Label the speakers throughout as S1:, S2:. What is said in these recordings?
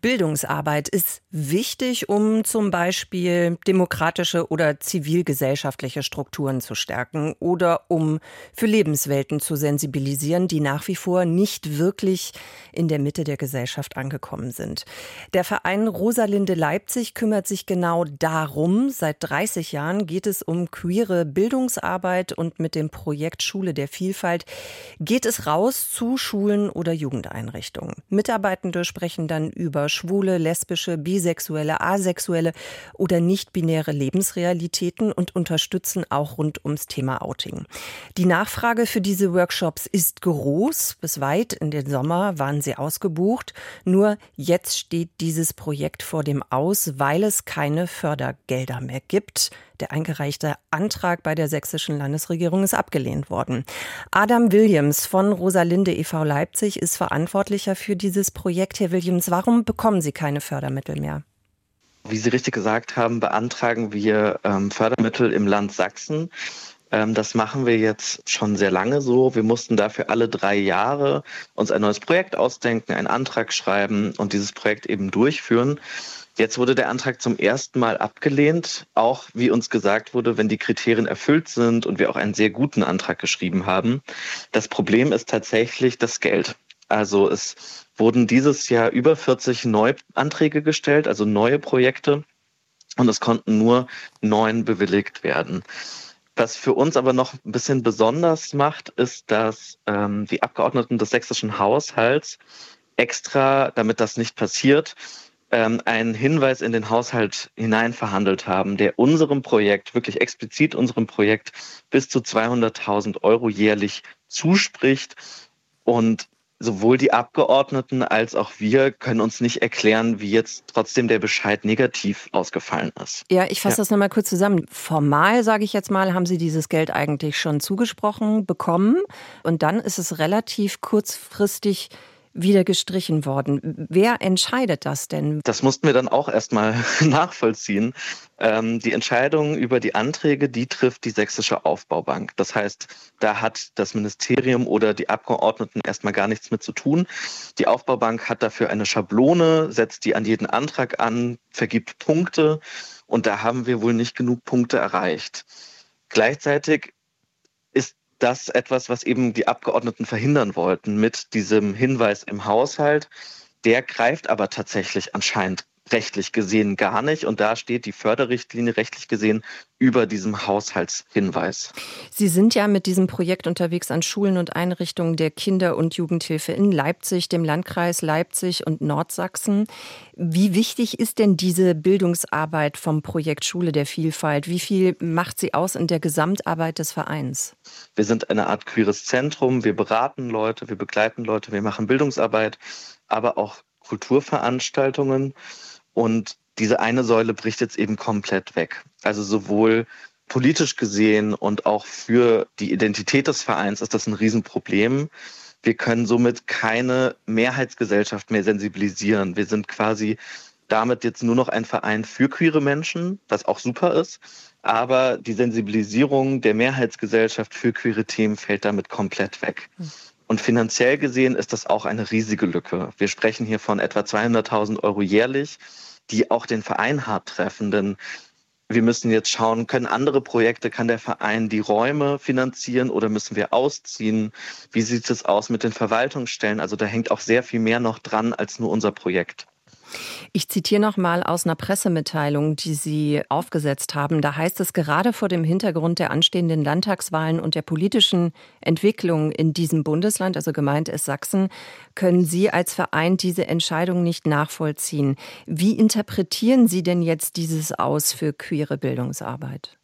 S1: Bildungsarbeit ist wichtig, um zum Beispiel demokratische oder zivilgesellschaftliche Strukturen zu stärken oder um für Lebenswelten zu sensibilisieren, die nach wie vor nicht wirklich in der Mitte der Gesellschaft angekommen sind. Der Verein Rosalinde Leipzig kümmert sich genau darum. Seit 30 Jahren geht es um queere Bildungsarbeit und mit dem Projekt Schule der Vielfalt geht es raus zu Schulen oder Jugendeinrichtungen. Mitarbeitende sprechen dann über schwule, lesbische, bisexuelle, asexuelle oder nicht-binäre Lebensrealitäten und unterstützen auch rund ums Thema Outing. Die Nachfrage für diese Workshops ist groß. Bis weit in den Sommer waren sie ausgebucht. Nur jetzt steht dieses Projekt vor dem Aus, weil es keine Fördergelder mehr gibt. Der eingereichte Antrag bei der sächsischen Landesregierung ist abgelehnt worden. Adam Williams von Rosalinde e.V. Leipzig ist verantwortlicher für dieses Projekt. Herr Williams, warum bekommen Sie keine Fördermittel mehr?
S2: Wie Sie richtig gesagt haben, beantragen wir ähm, Fördermittel im Land Sachsen. Ähm, das machen wir jetzt schon sehr lange so. Wir mussten dafür alle drei Jahre uns ein neues Projekt ausdenken, einen Antrag schreiben und dieses Projekt eben durchführen. Jetzt wurde der Antrag zum ersten Mal abgelehnt, auch wie uns gesagt wurde, wenn die Kriterien erfüllt sind und wir auch einen sehr guten Antrag geschrieben haben. Das Problem ist tatsächlich das Geld. Also es wurden dieses Jahr über 40 Neuanträge gestellt, also neue Projekte, und es konnten nur neun bewilligt werden. Was für uns aber noch ein bisschen besonders macht, ist, dass ähm, die Abgeordneten des sächsischen Haushalts extra, damit das nicht passiert, ähm, einen Hinweis in den Haushalt hinein verhandelt haben, der unserem Projekt, wirklich explizit unserem Projekt, bis zu 200.000 Euro jährlich zuspricht. Und sowohl die Abgeordneten als auch wir können uns nicht erklären, wie jetzt trotzdem der Bescheid negativ ausgefallen ist.
S1: Ja, ich fasse ja. das nochmal kurz zusammen. Formal, sage ich jetzt mal, haben Sie dieses Geld eigentlich schon zugesprochen bekommen. Und dann ist es relativ kurzfristig wieder gestrichen worden. Wer entscheidet das denn?
S2: Das mussten wir dann auch erstmal nachvollziehen. Ähm, die Entscheidung über die Anträge, die trifft die Sächsische Aufbaubank. Das heißt, da hat das Ministerium oder die Abgeordneten erstmal gar nichts mit zu tun. Die Aufbaubank hat dafür eine Schablone, setzt die an jeden Antrag an, vergibt Punkte und da haben wir wohl nicht genug Punkte erreicht. Gleichzeitig das etwas, was eben die Abgeordneten verhindern wollten mit diesem Hinweis im Haushalt. Der greift aber tatsächlich anscheinend rechtlich gesehen gar nicht. Und da steht die Förderrichtlinie rechtlich gesehen über diesem Haushaltshinweis.
S1: Sie sind ja mit diesem Projekt unterwegs an Schulen und Einrichtungen der Kinder- und Jugendhilfe in Leipzig, dem Landkreis Leipzig und Nordsachsen. Wie wichtig ist denn diese Bildungsarbeit vom Projekt Schule der Vielfalt? Wie viel macht sie aus in der Gesamtarbeit des Vereins?
S2: Wir sind eine Art queeres Zentrum. Wir beraten Leute, wir begleiten Leute, wir machen Bildungsarbeit, aber auch Kulturveranstaltungen. Und diese eine Säule bricht jetzt eben komplett weg. Also sowohl politisch gesehen und auch für die Identität des Vereins ist das ein Riesenproblem. Wir können somit keine Mehrheitsgesellschaft mehr sensibilisieren. Wir sind quasi damit jetzt nur noch ein Verein für queere Menschen, was auch super ist. Aber die Sensibilisierung der Mehrheitsgesellschaft für queere Themen fällt damit komplett weg. Und finanziell gesehen ist das auch eine riesige Lücke. Wir sprechen hier von etwa 200.000 Euro jährlich, die auch den Verein hart treffen. Denn wir müssen jetzt schauen, können andere Projekte, kann der Verein die Räume finanzieren oder müssen wir ausziehen? Wie sieht es aus mit den Verwaltungsstellen? Also da hängt auch sehr viel mehr noch dran als nur unser Projekt.
S1: Ich zitiere noch mal aus einer Pressemitteilung, die Sie aufgesetzt haben. Da heißt es gerade vor dem Hintergrund der anstehenden Landtagswahlen und der politischen Entwicklung in diesem Bundesland, also gemeint ist Sachsen, können Sie als Verein diese Entscheidung nicht nachvollziehen. Wie interpretieren Sie denn jetzt dieses aus für queere Bildungsarbeit?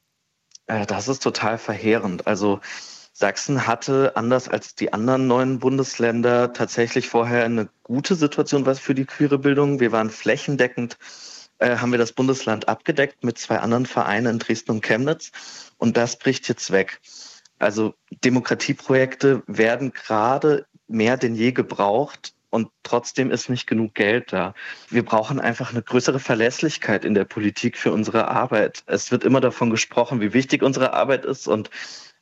S2: Äh, das ist total verheerend. Also Sachsen hatte, anders als die anderen neuen Bundesländer, tatsächlich vorher eine gute Situation was für die queere Bildung. Wir waren flächendeckend, äh, haben wir das Bundesland abgedeckt mit zwei anderen Vereinen in Dresden und Chemnitz. Und das bricht jetzt weg. Also Demokratieprojekte werden gerade mehr denn je gebraucht und trotzdem ist nicht genug Geld da. Wir brauchen einfach eine größere Verlässlichkeit in der Politik für unsere Arbeit. Es wird immer davon gesprochen, wie wichtig unsere Arbeit ist und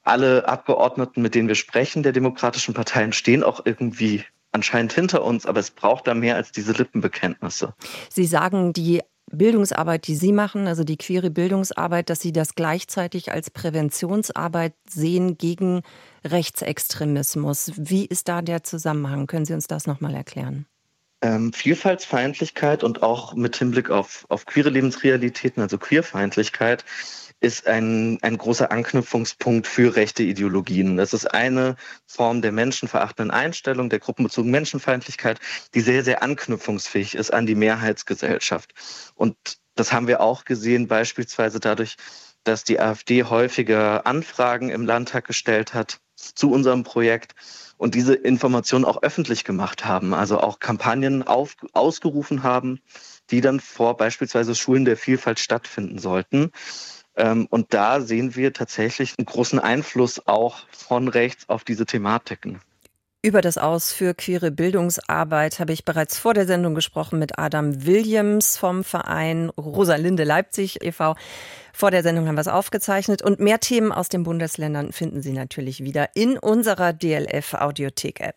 S2: alle Abgeordneten, mit denen wir sprechen, der demokratischen Parteien, stehen auch irgendwie anscheinend hinter uns, aber es braucht da mehr als diese Lippenbekenntnisse.
S1: Sie sagen, die Bildungsarbeit, die Sie machen, also die queere Bildungsarbeit, dass Sie das gleichzeitig als Präventionsarbeit sehen gegen Rechtsextremismus. Wie ist da der Zusammenhang? Können Sie uns das nochmal erklären?
S2: Ähm, Vielfaltsfeindlichkeit und auch mit Hinblick auf, auf queere Lebensrealitäten, also Queerfeindlichkeit, ist ein, ein großer Anknüpfungspunkt für rechte Ideologien. Das ist eine Form der menschenverachtenden Einstellung, der gruppenbezogenen Menschenfeindlichkeit, die sehr, sehr anknüpfungsfähig ist an die Mehrheitsgesellschaft. Und das haben wir auch gesehen, beispielsweise dadurch, dass die AfD häufiger Anfragen im Landtag gestellt hat zu unserem Projekt und diese Informationen auch öffentlich gemacht haben, also auch Kampagnen auf, ausgerufen haben, die dann vor beispielsweise Schulen der Vielfalt stattfinden sollten. Ähm, und da sehen wir tatsächlich einen großen Einfluss auch von rechts auf diese Thematiken.
S1: Über das Aus für queere Bildungsarbeit habe ich bereits vor der Sendung gesprochen mit Adam Williams vom Verein Rosalinde Leipzig e.V. Vor der Sendung haben wir es aufgezeichnet und mehr Themen aus den Bundesländern finden Sie natürlich wieder in unserer DLF Audiothek App.